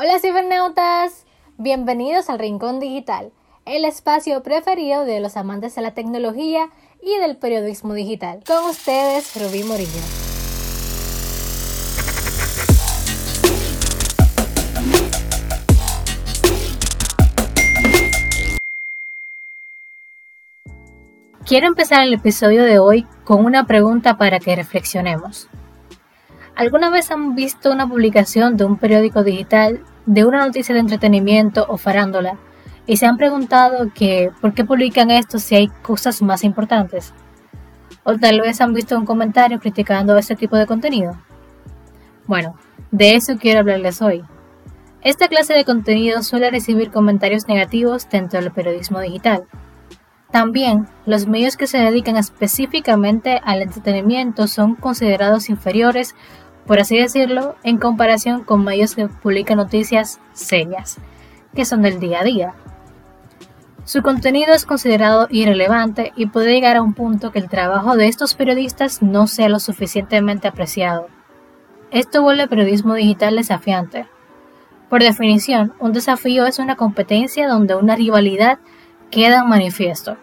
Hola cibernautas, bienvenidos al Rincón Digital, el espacio preferido de los amantes de la tecnología y del periodismo digital. Con ustedes, Rubí Morillo. Quiero empezar el episodio de hoy con una pregunta para que reflexionemos. ¿Alguna vez han visto una publicación de un periódico digital de una noticia de entretenimiento o farándula y se han preguntado que por qué publican esto si hay cosas más importantes? O tal vez han visto un comentario criticando este tipo de contenido. Bueno, de eso quiero hablarles hoy. Esta clase de contenido suele recibir comentarios negativos dentro del periodismo digital. También, los medios que se dedican específicamente al entretenimiento son considerados inferiores por así decirlo, en comparación con medios que publican noticias serias, que son del día a día. Su contenido es considerado irrelevante y puede llegar a un punto que el trabajo de estos periodistas no sea lo suficientemente apreciado. Esto vuelve el periodismo digital desafiante. Por definición, un desafío es una competencia donde una rivalidad queda en manifiesto.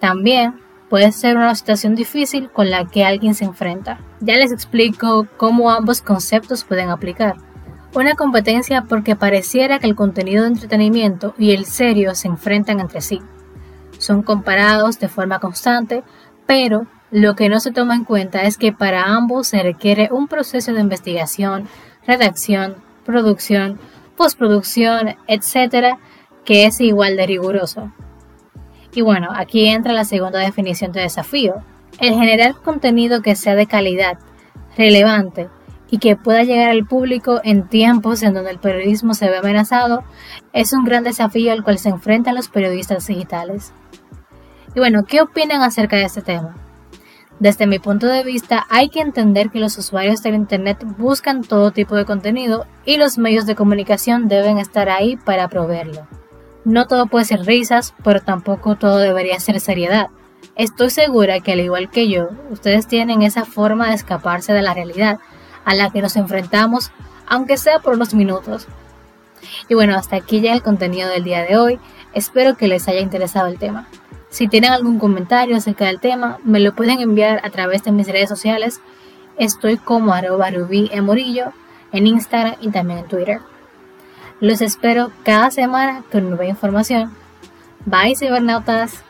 También puede ser una situación difícil con la que alguien se enfrenta. Ya les explico cómo ambos conceptos pueden aplicar. Una competencia porque pareciera que el contenido de entretenimiento y el serio se enfrentan entre sí. Son comparados de forma constante, pero lo que no se toma en cuenta es que para ambos se requiere un proceso de investigación, redacción, producción, postproducción, etc., que es igual de riguroso. Y bueno, aquí entra la segunda definición de desafío. El generar contenido que sea de calidad, relevante y que pueda llegar al público en tiempos en donde el periodismo se ve amenazado es un gran desafío al cual se enfrentan los periodistas digitales. Y bueno, ¿qué opinan acerca de este tema? Desde mi punto de vista, hay que entender que los usuarios del Internet buscan todo tipo de contenido y los medios de comunicación deben estar ahí para proveerlo. No todo puede ser risas, pero tampoco todo debería ser seriedad. Estoy segura que al igual que yo, ustedes tienen esa forma de escaparse de la realidad a la que nos enfrentamos, aunque sea por unos minutos. Y bueno, hasta aquí ya el contenido del día de hoy. Espero que les haya interesado el tema. Si tienen algún comentario acerca del tema, me lo pueden enviar a través de mis redes sociales. Estoy como arroba rubí en Instagram y también en Twitter. Los espero cada semana con nueva información. Bye, cibernautas.